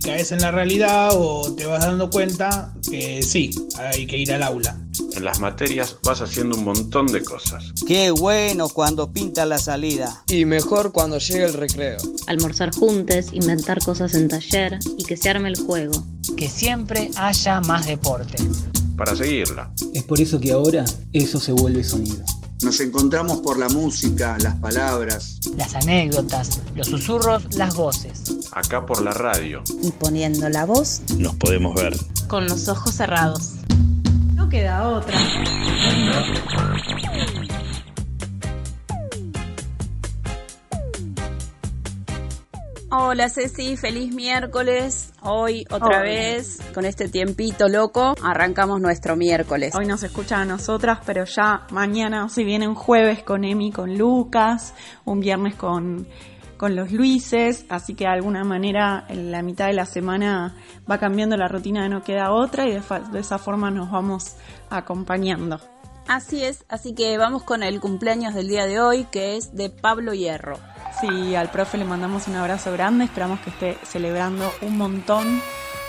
Y caes en la realidad o te vas dando cuenta que sí, hay que ir al aula. En las materias vas haciendo un montón de cosas. Qué bueno cuando pinta la salida. Y mejor cuando llega el recreo. Almorzar juntos, inventar cosas en taller y que se arme el juego. Que siempre haya más deporte. Para seguirla. Es por eso que ahora eso se vuelve sonido. Nos encontramos por la música, las palabras, las anécdotas, los susurros, las voces. Acá por la radio. Y poniendo la voz, nos podemos ver. Con los ojos cerrados. No queda otra. Hola Ceci, feliz miércoles. Hoy otra vez con este tiempito loco arrancamos nuestro miércoles. Hoy nos escuchan a nosotras, pero ya mañana si viene un jueves con Emi, con Lucas, un viernes con, con los Luises, así que de alguna manera en la mitad de la semana va cambiando la rutina de No Queda Otra y de, de esa forma nos vamos acompañando. Así es, así que vamos con el cumpleaños del día de hoy que es de Pablo Hierro. Sí, al profe le mandamos un abrazo grande, esperamos que esté celebrando un montón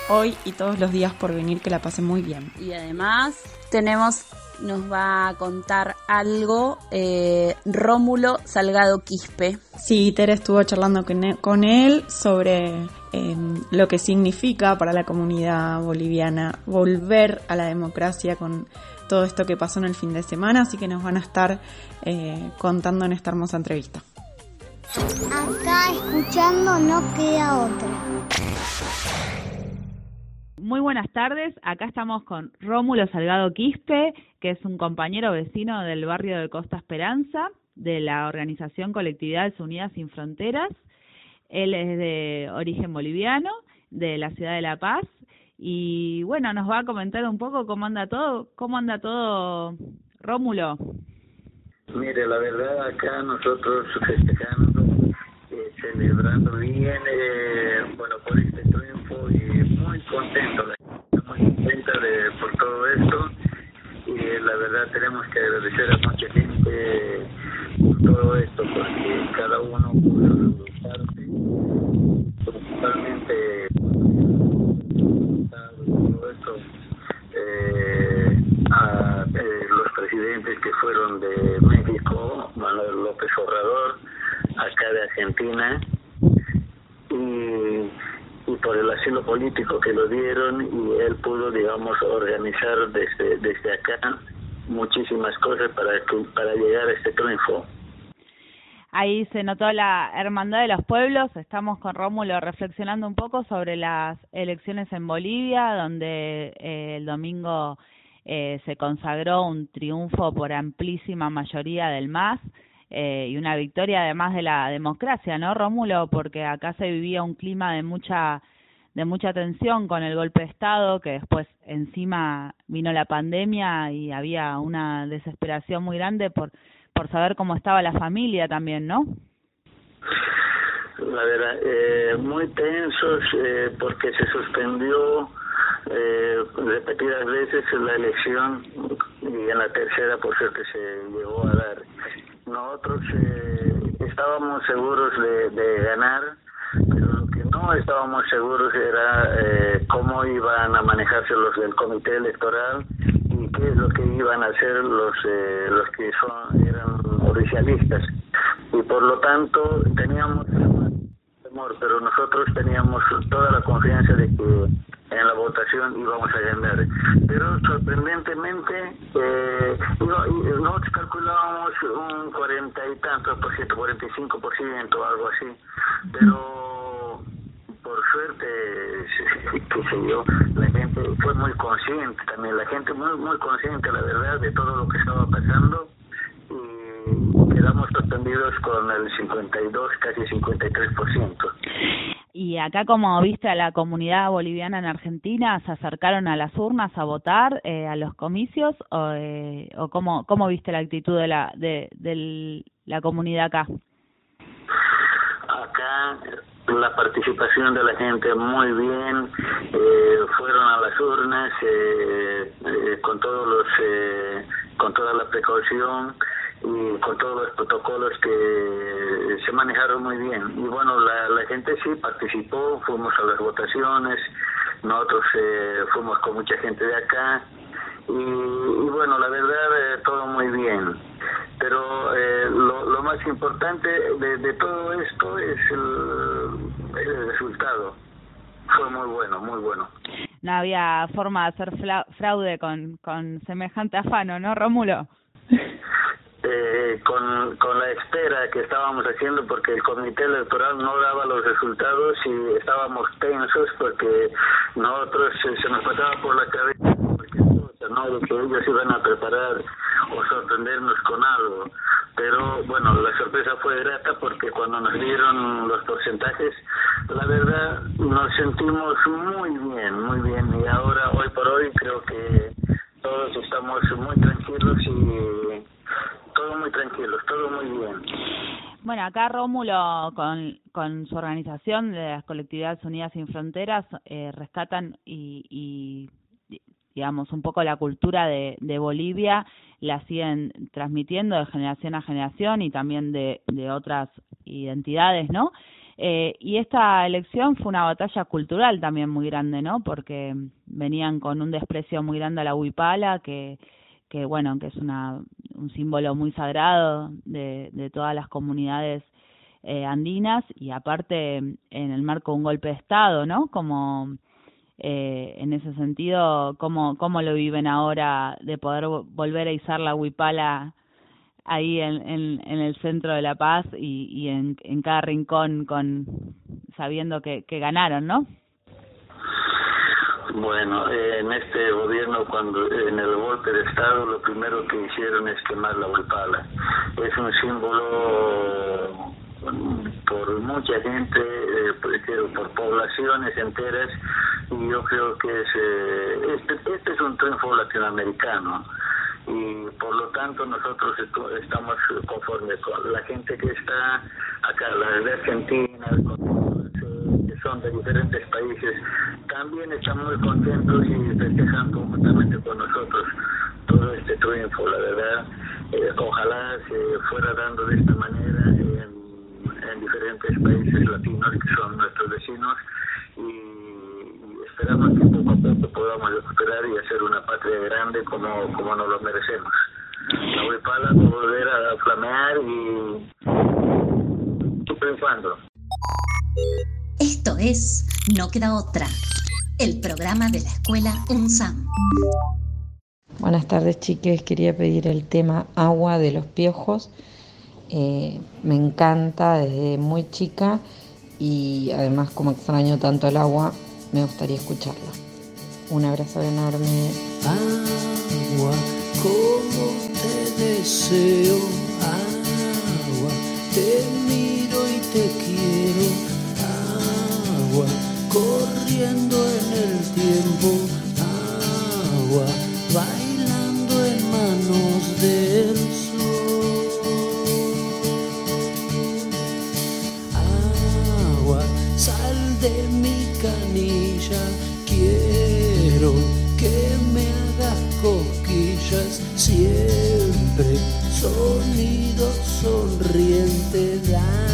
hoy y todos los días por venir, que la pase muy bien. Y además tenemos, nos va a contar algo eh, Rómulo Salgado Quispe. Sí, Tere estuvo charlando con él sobre eh, lo que significa para la comunidad boliviana volver a la democracia con todo esto que pasó en el fin de semana, así que nos van a estar eh, contando en esta hermosa entrevista. Acá escuchando no queda otra. Muy buenas tardes, acá estamos con Rómulo Salgado Quispe, que es un compañero vecino del barrio de Costa Esperanza, de la organización Colectividades Unidas Sin Fronteras. Él es de origen boliviano, de la ciudad de La Paz, y bueno, nos va a comentar un poco cómo anda todo, cómo anda todo Rómulo. Mire, la verdad acá nosotros festejando, eh, celebrando bien, eh, bueno, por este triunfo y muy contento, muy contenta de, por todo esto y la verdad tenemos que agradecer a mucha gente por todo esto porque cada uno pudo su parte, principalmente todo esto. Eh, a eh, los presidentes que fueron de México, Manuel López Obrador, acá de Argentina, y, por el asilo político que lo dieron y él pudo, digamos, organizar desde, desde acá muchísimas cosas para, para llegar a este triunfo. Ahí se notó la hermandad de los pueblos. Estamos con Rómulo reflexionando un poco sobre las elecciones en Bolivia, donde eh, el domingo eh, se consagró un triunfo por amplísima mayoría del MAS eh, y una victoria además de la democracia, ¿no, Rómulo? Porque acá se vivía un clima de mucha de mucha tensión con el golpe de Estado, que después encima vino la pandemia y había una desesperación muy grande por por saber cómo estaba la familia también, ¿no? La verdad, eh, muy tensos eh, porque se suspendió eh, repetidas veces la elección y en la tercera por suerte se llegó a dar. Nosotros eh, estábamos seguros de, de ganar, pero lo que no estábamos seguros era eh, cómo iban a manejarse los del comité electoral y qué es lo que iban a hacer los eh, los que son eran oficialistas y por lo tanto teníamos temor pero nosotros teníamos toda la confianza de que en la votación íbamos a ganar pero sorprendentemente eh, no, calculamos estábamos un cuarenta y tantos por ciento, 45 por ciento, algo así. Pero por suerte, qué sé yo, la gente fue muy consciente también, la gente muy, muy consciente, la verdad, de todo lo que estaba pasando y quedamos sorprendidos con el 52, casi 53%. Y acá, como viste a la comunidad boliviana en Argentina, ¿se acercaron a las urnas a votar eh, a los comicios o, eh, o cómo, cómo viste la actitud de la, de, de la comunidad acá? Acá la participación de la gente muy bien, eh, fueron a las urnas eh, eh, con todos los, eh, con toda la precaución y con todos los protocolos que se manejaron muy bien. Y bueno, la, la gente sí participó, fuimos a las votaciones, nosotros eh, fuimos con mucha gente de acá y, y bueno, la verdad eh, todo muy bien. Pero eh, lo, lo más importante de, de todo esto es el, el resultado. Fue muy bueno, muy bueno. No había forma de hacer fraude con, con semejante afano, ¿no, Rómulo? Eh, con, con la espera que estábamos haciendo porque el comité electoral no daba los resultados y estábamos tensos porque nosotros se, se nos pasaba por la cabeza ¿no? de que ellos iban a preparar o sorprendernos con algo pero bueno la sorpresa fue grata porque cuando nos dieron los porcentajes la verdad nos sentimos muy bien muy bien y ahora hoy por hoy creo que todos estamos muy tranquilos y todo muy tranquilo, todo muy bien. Bueno, acá Rómulo, con, su organización de las Colectividades Unidas Sin Fronteras, eh, rescatan y, y, digamos, un poco la cultura de, de Bolivia, la siguen transmitiendo de generación a generación y también de, de otras identidades, ¿no? Eh, y esta elección fue una batalla cultural también muy grande, ¿no? Porque venían con un desprecio muy grande a la huipala, que que bueno, que es una, un símbolo muy sagrado de, de todas las comunidades eh, andinas y aparte en el marco de un golpe de Estado, ¿no? Como eh, en ese sentido, ¿cómo, ¿cómo lo viven ahora de poder volver a izar la huipala ahí en, en, el centro de La Paz y, y en, en cada rincón con sabiendo que, que ganaron, ¿no? Bueno, eh, en este gobierno, cuando en el golpe de Estado, lo primero que hicieron es quemar la huipala. Es un símbolo por mucha gente, eh, por poblaciones enteras, y yo creo que es, eh, este, este es un triunfo latinoamericano y por lo tanto nosotros estamos conformes con la gente que está acá, la de Argentina, que de diferentes países, también están muy contentos y festejan conjuntamente con nosotros todo este triunfo, la verdad. Eh, ojalá se fuera dando de esta manera en, en diferentes países latinos que son nuestros vecinos y, esperamos que poco a poco podamos recuperar y hacer una patria grande como, como nos lo merecemos. La huipala volver a flamear y triunfando. No Queda Otra, el programa de la escuela UNSAM. Buenas tardes, chiques. Quería pedir el tema Agua de los Piojos. Eh, me encanta desde muy chica y además como extraño tanto el agua, me gustaría escucharla. Un abrazo enorme. Agua, como te deseo, agua, te corriendo en el tiempo, agua, bailando en manos del sol. Agua, sal de mi canilla, quiero que me hagas cosquillas siempre, sonido sonriente, dame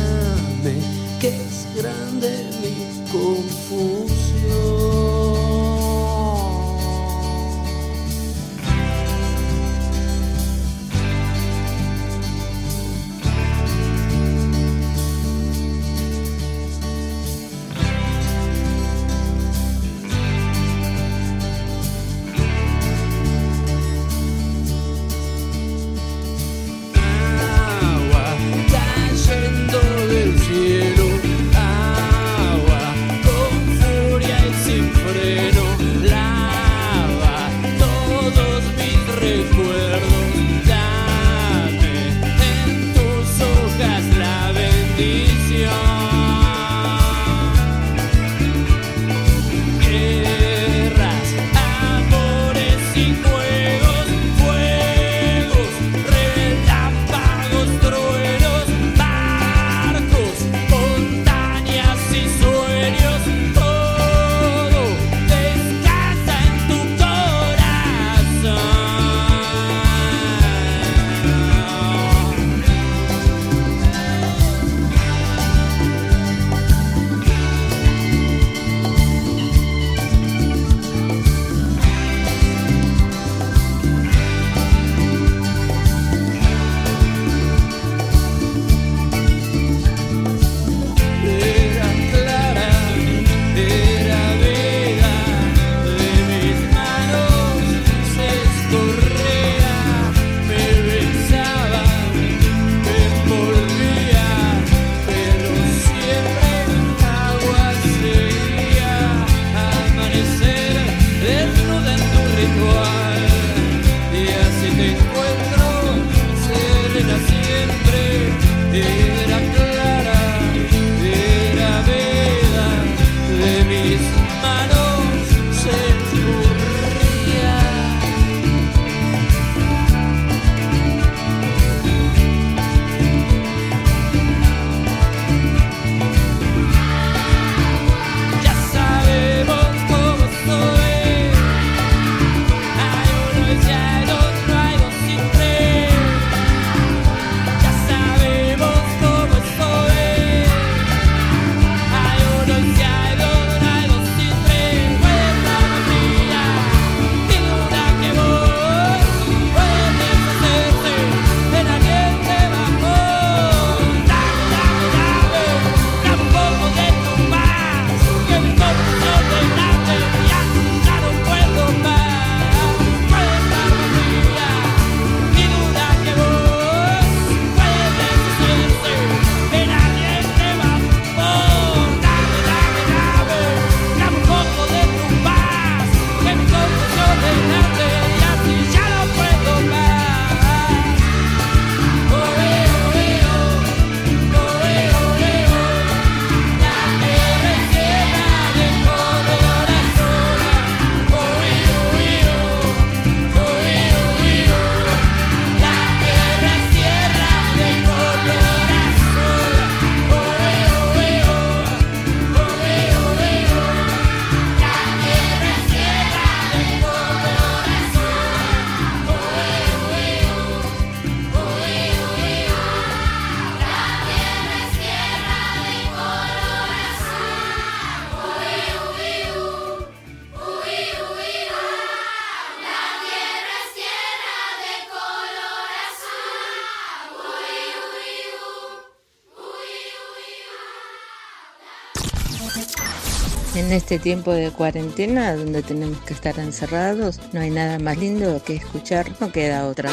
En este tiempo de cuarentena, donde tenemos que estar encerrados, no hay nada más lindo que escuchar, no queda otra.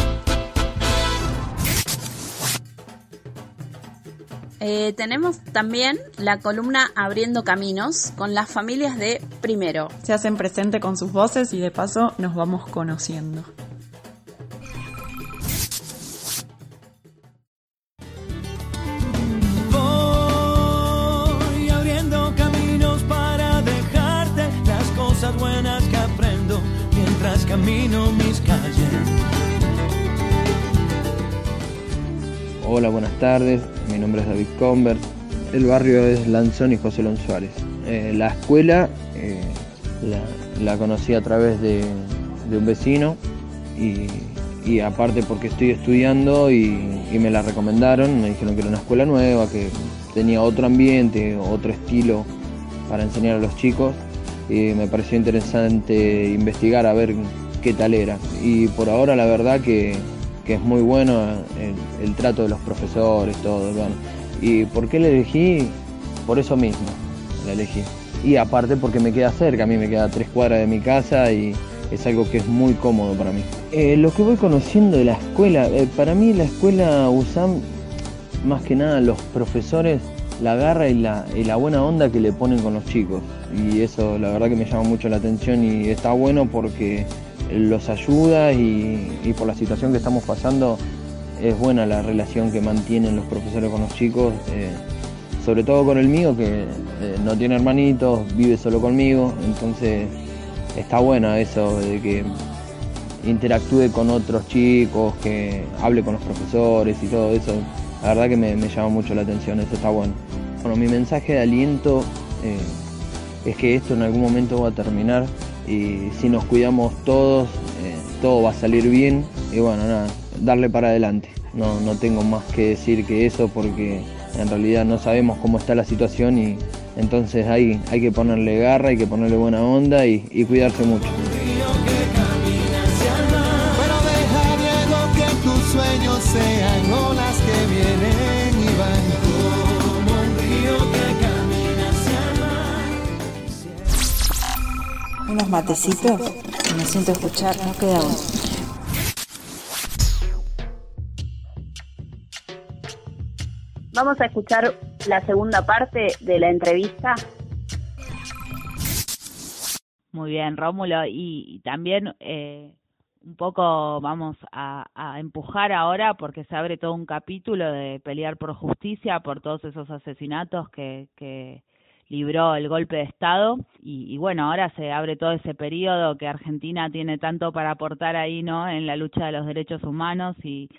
Eh, tenemos también la columna Abriendo Caminos con las familias de Primero. Se hacen presente con sus voces y de paso nos vamos conociendo. Tardes. Mi nombre es David Convert. El barrio es Lanzón y José Lón Suárez. Eh, la escuela eh, la, conocí a través de, un vecino y, aparte porque estoy estudiando y, y, me la recomendaron. Me dijeron que era una escuela nueva, que tenía otro ambiente, otro estilo para enseñar a los chicos. Y me pareció interesante investigar a ver qué tal era. Y por ahora la verdad que que es muy bueno el, trato de los profesores, todo. Bueno. ¿Y por qué la elegí? Por eso mismo la elegí. Y aparte porque me queda cerca, a mí me queda tres cuadras de mi casa y es algo que es muy cómodo para mí. Eh, lo que voy conociendo de la escuela, eh, para mí la escuela USAM, más que nada los profesores, la garra y la, y la buena onda que le ponen con los chicos. Y eso la verdad que me llama mucho la atención y está bueno porque los ayuda y, por la situación que estamos pasando es buena la relación que mantienen los profesores con los chicos, eh, sobre todo con el mío que eh, no tiene hermanitos, vive solo conmigo, entonces está buena eso de que interactúe con otros chicos, que hable con los profesores y todo eso, la verdad que me, me llama mucho la atención, eso está bueno. Bueno, mi mensaje de aliento eh, es que esto en algún momento va a terminar y si nos cuidamos todos, eh, todo va a salir bien y bueno, nada, darle para adelante. No, no tengo más que decir que eso porque en realidad no sabemos cómo está la situación y entonces ahí hay que ponerle garra, hay que ponerle buena onda y cuidarse mucho. Unos matecitos, me siento a escuchar, no queda otro. Vamos a escuchar la segunda parte de la entrevista. Muy bien, Rómulo. Y, y también eh, un poco vamos a, a, empujar ahora porque se abre todo un capítulo de pelear por justicia, por todos esos asesinatos que, que libró el golpe de Estado. Y, bueno, ahora se abre todo ese periodo que Argentina tiene tanto para aportar ahí, ¿no? En la lucha de los derechos humanos y,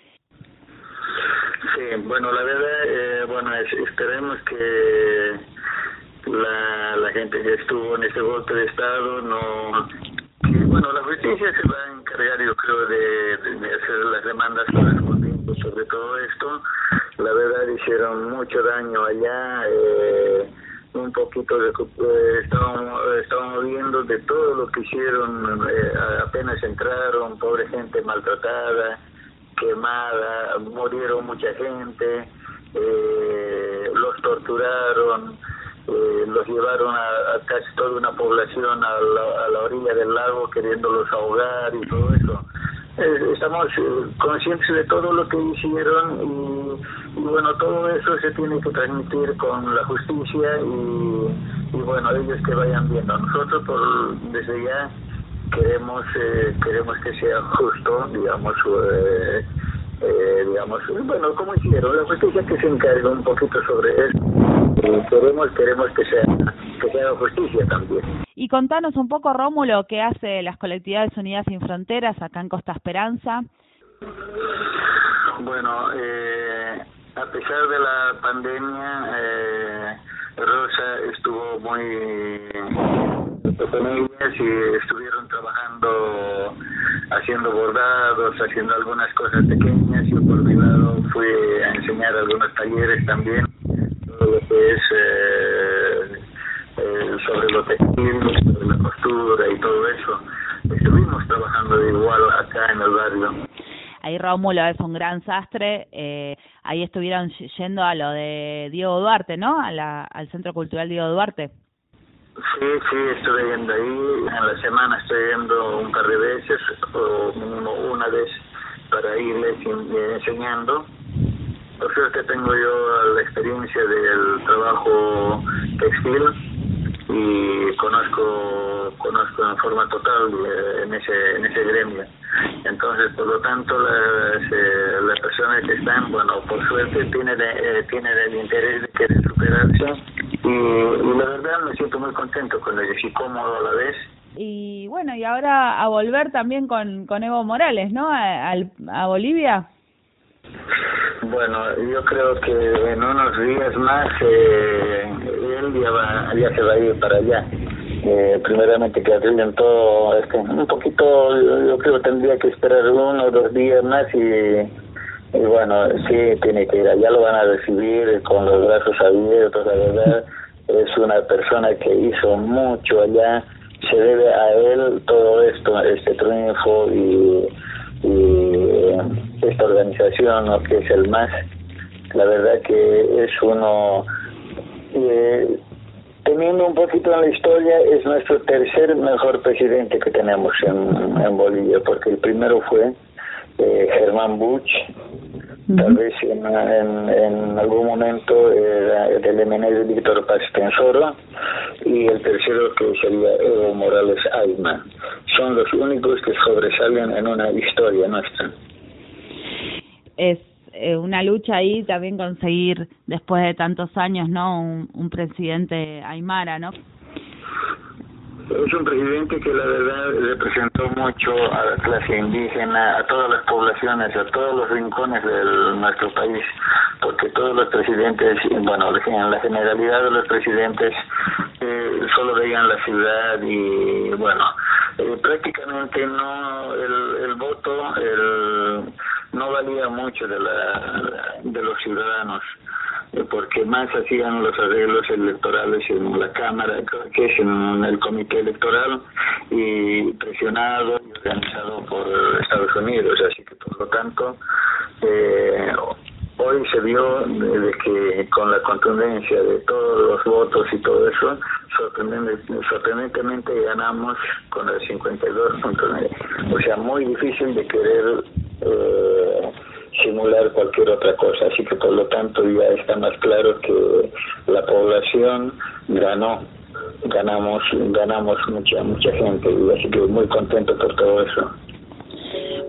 Sí, bueno, la verdad, eh, bueno, es, esperemos que la, la gente que estuvo en ese golpe de Estado no... Bueno, la justicia se va a encargar, yo creo, de, hacer las demandas sobre todo esto. La verdad, hicieron mucho daño allá. Eh, un poquito de eh, estábamos, estábamos viendo de todo lo que hicieron eh, apenas entraron, pobre gente maltratada quemada, murieron mucha gente, eh, los torturaron, eh, los llevaron a, a, casi toda una población a la, a la, orilla del lago queriéndolos ahogar y todo eso. Eh, estamos conscientes de todo lo que hicieron y, y, bueno, todo eso se tiene que transmitir con la justicia y, y bueno, ellos que vayan viendo. Nosotros por desde ya queremos eh, queremos que sea justo digamos eh, eh, digamos bueno como hicieron la justicia que se encargue un poquito sobre eso queremos queremos que sea que sea justicia también. Y contanos un poco Rómulo qué hace las colectividades unidas sin fronteras acá en Costa Esperanza. Bueno eh, a pesar de la pandemia eh, Rosa estuvo muy con ellas y estuvieron trabajando haciendo bordados, haciendo algunas cosas pequeñas. Yo por mi lado fui a enseñar algunos talleres también, todo lo que es eh, eh, sobre lo textil, sobre la costura y todo eso. Estuvimos trabajando de igual acá en el barrio. Ahí Rómulo es un gran sastre, eh, ahí estuvieron yendo a lo de Diego Duarte, ¿no? Al Centro Cultural Diego Duarte. Sí, sí, estoy yendo ahí. En la semana estoy yendo un par de veces, o mínimo una vez, para irles enseñando. Por suerte tengo yo la experiencia del trabajo textil y conozco conozco en forma total eh, en ese en ese gremio. Entonces por lo tanto las, eh, las personas que están bueno por suerte tienen eh, tienen el interés de querer superarse y, y, la verdad me siento muy contento con ellos y cómodo a la vez. Y bueno y ahora a volver también con con Evo Morales no a, a, a Bolivia. Bueno, yo creo que en unos días más eh, él ya, se va a ir para allá. Eh, primeramente que arreglen todo, este, un poquito, yo creo que tendría que esperar uno o dos días más y, y bueno, sí, tiene que ir allá, lo van a recibir con los brazos abiertos, la verdad, es una persona que hizo mucho allá, se debe a él todo esto, este triunfo y y esta organización ¿no? que es el MAS la verdad que es uno eh, teniendo un poquito en la historia es nuestro tercer mejor presidente que tenemos en, en Bolivia porque el primero fue eh, Germán Buch tal vez en, en, en algún momento era el MNE Víctor Paz Tensoro y el tercero que sería Evo Morales Ayman. Son los únicos que sobresalen en una historia nuestra. Es eh, una lucha ahí también conseguir después de tantos años, ¿no? Un, presidente aymara, ¿no? es un presidente que la verdad representó mucho a la clase indígena, a todas las poblaciones, a todos los rincones de nuestro país, porque todos los presidentes, bueno, en la generalidad de los presidentes eh, solo veían la ciudad y bueno, eh, prácticamente no el, el voto el, no valía mucho de la de los ciudadanos porque más hacían los arreglos electorales en la Cámara, que es en el Comité Electoral, y presionado y organizado por Estados Unidos. Así que, por lo tanto, eh, hoy se vio de que con la contundencia de todos los votos y todo eso, sorprendentemente ganamos con el 52.9. O sea, muy difícil de querer. Eh, simular cualquier otra cosa. Así que por lo tanto ya está más claro que la población ganó, ganamos, ganamos mucha mucha gente y así que muy contento por todo eso.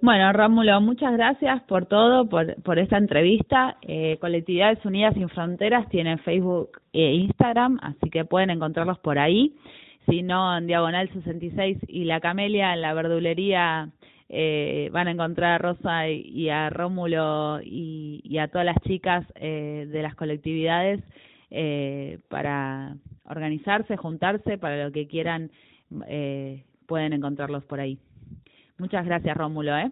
Bueno, Rómulo, muchas gracias por todo, por, esta entrevista. Eh, Colectividades Unidas Sin Fronteras tiene Facebook e Instagram, así que pueden encontrarlos por ahí. Si no, en Diagonal 66 y La Camelia, en la verdulería eh, van a encontrar a Rosa y, a Rómulo y, y, a todas las chicas eh, de las colectividades eh, para organizarse, juntarse, para lo que quieran, eh, pueden encontrarlos por ahí. Muchas gracias, Rómulo, ¿eh?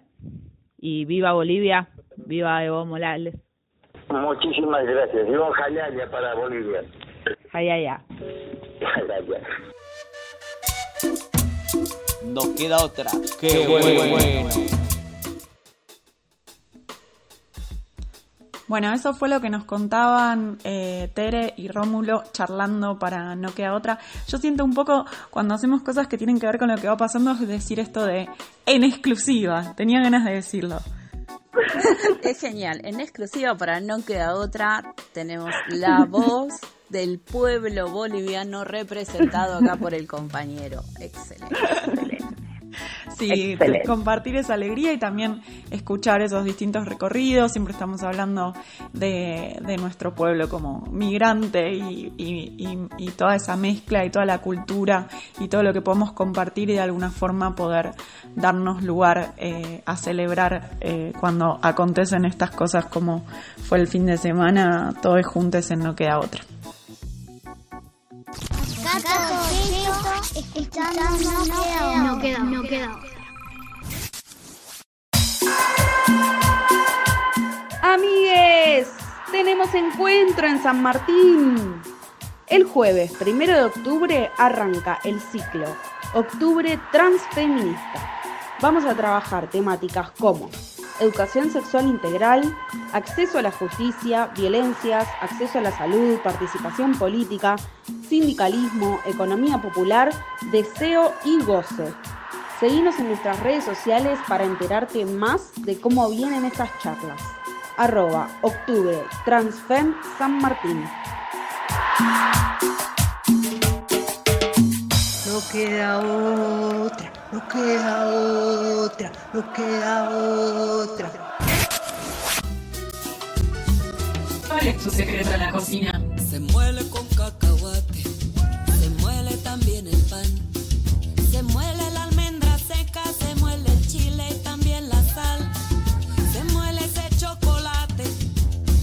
Y viva Bolivia, viva Evo Morales. Muchísimas gracias. Viva Jayaya para Bolivia. Jayaya. Jayaya. No queda otra. ¡Qué, Qué bueno. bueno! Bueno, eso fue lo que nos contaban eh, Tere y Rómulo charlando para No Queda Otra. Yo siento un poco, cuando hacemos cosas que tienen que ver con lo que va pasando, es decir esto de en exclusiva. Tenía ganas de decirlo. Es genial. En exclusiva para No Queda Otra tenemos la voz del pueblo boliviano representado acá por el compañero. Excelente. excelente. Sí, Excelente. compartir esa alegría y también escuchar esos distintos recorridos. Siempre estamos hablando de, de nuestro pueblo como migrante y, y, y, y, toda esa mezcla y toda la cultura y todo lo que podemos compartir y de alguna forma poder darnos lugar eh, a celebrar eh, cuando acontecen estas cosas como fue el fin de semana, todos juntos en No Queda Otra. Escuchando no queda, no queda, no queda. Amigues, tenemos encuentro en San Martín. El jueves primero de octubre arranca el ciclo Octubre Transfeminista. Vamos a trabajar temáticas como educación sexual integral, acceso a la justicia, violencias, acceso a la salud, participación política, sindicalismo, economía popular, deseo y goce. Seguimos en nuestras redes sociales para enterarte más de cómo vienen estas charlas. Arroba Octubre Transfem San Martín. No queda otra, no queda otra, no queda otra. ¿Cuál es tu secreto en la cocina? Se muele con cacahuate, se muele también el pan, se muele la almendra seca, se muele el chile y también la sal, se muele ese chocolate,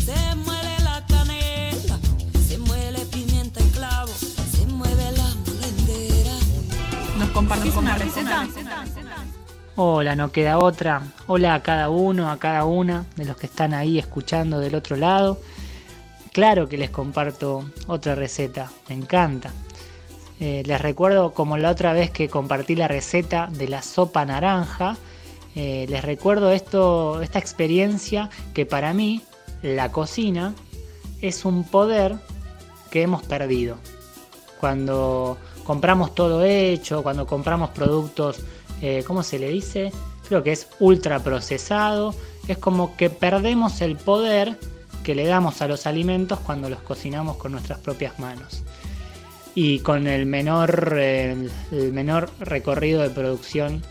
se muele la canela, se muele pimienta y clavo, se mueve la molendera. ¿Nos compartís una receta? Hola, no queda otra. Hola a cada uno, a cada una de los que están ahí escuchando del otro lado. Claro que les comparto otra receta, me encanta. Eh, les recuerdo como la otra vez que compartí la receta de la sopa naranja. eh, les recuerdo esto, esta experiencia que para mí la cocina es un poder que hemos perdido. Cuando compramos todo hecho, cuando compramos productos, eh, ¿cómo se le dice? Creo que es ultra procesado. Es como que perdemos el poder que le damos a los alimentos cuando los cocinamos con nuestras propias manos. Y con el menor, menor recorrido de producción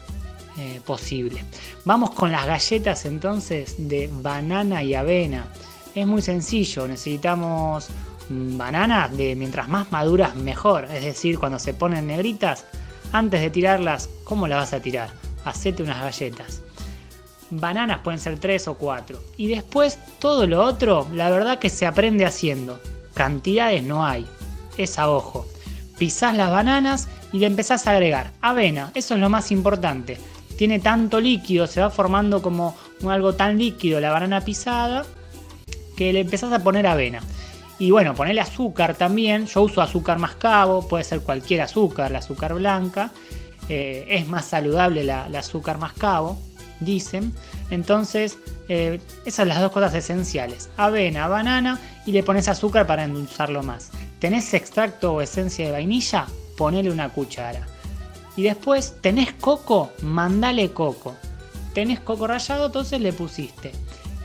eh, posible. Vamos con las galletas entonces de banana y avena. Es muy sencillo, necesitamos mm, bananas de mientras más maduras mejor, es decir, cuando se ponen negritas, antes de tirarlas, ¿cómo las vas a tirar? Hacete unas galletas. Bananas pueden ser tres o cuatro. Y después todo lo otro, la verdad que se aprende haciendo. Cantidades no hay, es a ojo. Pisás las bananas y le empezás a agregar avena, eso es lo más importante. Tiene tanto líquido, se va formando como algo tan líquido la banana pisada que le empezás a poner avena. Y bueno, ponerle azúcar también. Yo uso azúcar mascabo, puede ser cualquier azúcar, la azúcar blanca. Eh, es más saludable la, la azúcar mascabo, dicen. Entonces, eh, esas son las dos cosas esenciales. Avena, banana y le pones azúcar para endulzarlo más. ¿Tenés extracto o esencia de vainilla? Ponele una cuchara. Y después, ¿tenés coco? Mandale coco. ¿Tenés coco rallado? Entonces le pusiste.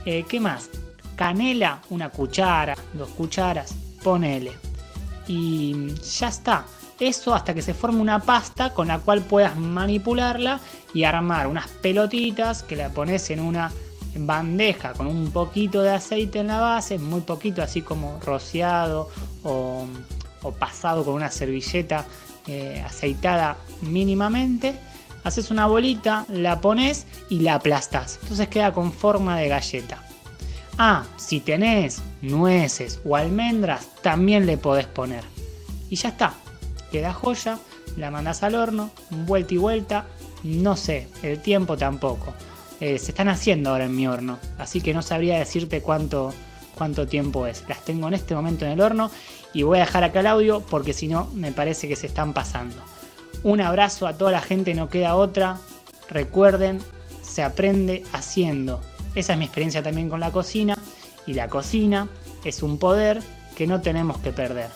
Eh, ¿Qué más? Canela, una cuchara, dos cucharas, ponele. Y ya está. Eso hasta que se forme una pasta con la cual puedas manipularla y armar unas pelotitas que la pones en una bandeja con un poquito de aceite en la base, muy poquito, así como rociado o, pasado con una servilleta eh, aceitada mínimamente. Haces una bolita, la pones y la aplastas. Entonces queda con forma de galleta. Ah, si tenés nueces o almendras, también le podés poner. Y ya está. Queda joya, la mandas al horno, vuelta y vuelta. No sé, el tiempo tampoco. Eh, se están haciendo ahora en mi horno, así que no sabría decirte cuánto, cuánto tiempo es. Las tengo en este momento en el horno y voy a dejar acá el audio porque si no me parece que se están pasando. Un abrazo a toda la gente, no queda otra. Recuerden, se aprende haciendo. Esa es mi experiencia también con la cocina y la cocina es un poder que no tenemos que perder.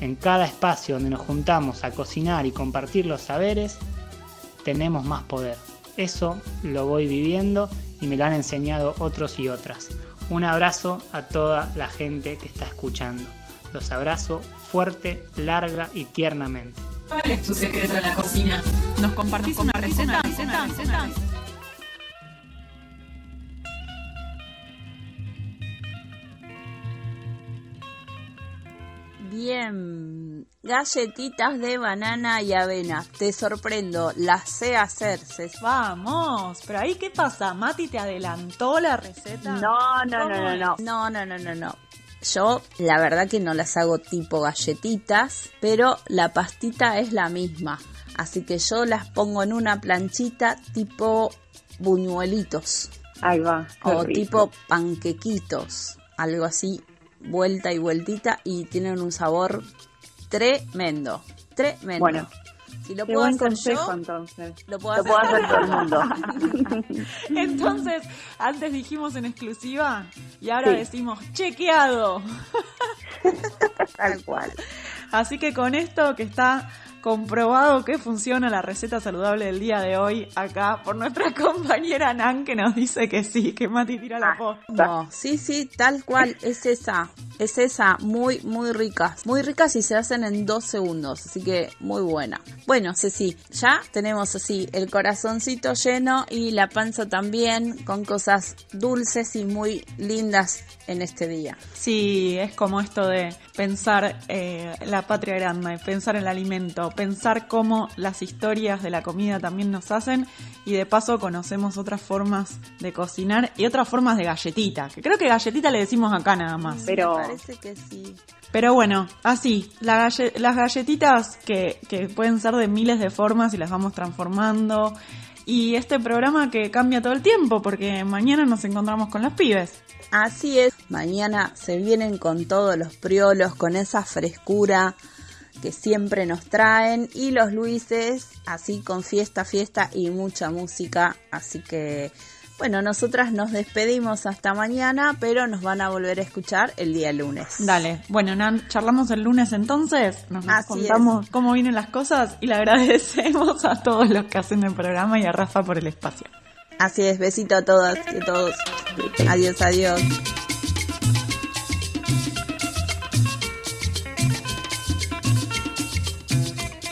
En cada espacio donde nos juntamos a cocinar y compartir los saberes, tenemos más poder. Eso lo voy viviendo y me lo han enseñado otros y otras. Un abrazo a toda la gente que está escuchando. Los abrazo fuerte, larga y tiernamente. ¿Cuál es tu secreto en la cocina? ¿Nos compartís una receta? Bien, galletitas de banana y avena. Te sorprendo, las sé hacer. Vamos, pero ahí qué pasa, Mati te adelantó la receta. No, no, ¿Cómo no, no, no. No, no, no, no, no. Yo, la verdad que no las hago tipo galletitas, pero la pastita es la misma. Así que yo las pongo en una planchita tipo buñuelitos. Ahí va. O rico. tipo panquequitos. Algo así, vuelta y vueltita. Y tienen un sabor tremendo. Tremendo. Bueno, Si lo Qué puedo hacer consejo, yo, entonces. lo puedo Lo hacer, puedo hacer todo el mundo. Entonces, antes dijimos en exclusiva y ahora Sí. decimos chequeado. Tal cual. Así que con esto que está comprobado que funciona la receta saludable del día de hoy acá por nuestra compañera Nan que nos dice que sí, que Mati tira la posta. No, sí, sí, tal cual, es esa, es esa, muy, muy ricas, muy ricas y se hacen en dos segundos, así que muy buena. Bueno, Ceci, ya tenemos así el corazoncito lleno y la panza también con cosas dulces y muy lindas en este día. Sí, es como esto de pensar eh, la patria grande, pensar el alimento, pensar cómo las historias de la comida también nos hacen y de paso conocemos otras formas de cocinar y otras formas de galletita, que creo que galletita le decimos acá nada más. Pero Me parece que sí. Pero bueno, así, la galle- las galletitas que, que pueden ser de miles de formas y las vamos transformando. Y este programa que cambia todo el tiempo, porque mañana nos encontramos con los pibes. Así es, mañana se vienen con todos los priolos, con esa frescura que siempre nos traen y los Luises, así con fiesta, fiesta y mucha música. Así que, bueno, nosotras nos despedimos hasta mañana, pero nos van a volver a escuchar el día lunes. Dale, bueno, Nan, charlamos el lunes entonces, nos, contamos cómo vienen las cosas y le agradecemos a todos los que hacen el programa y a Rafa por el espacio. Así es, besito a todas y a todos. Adiós, adiós.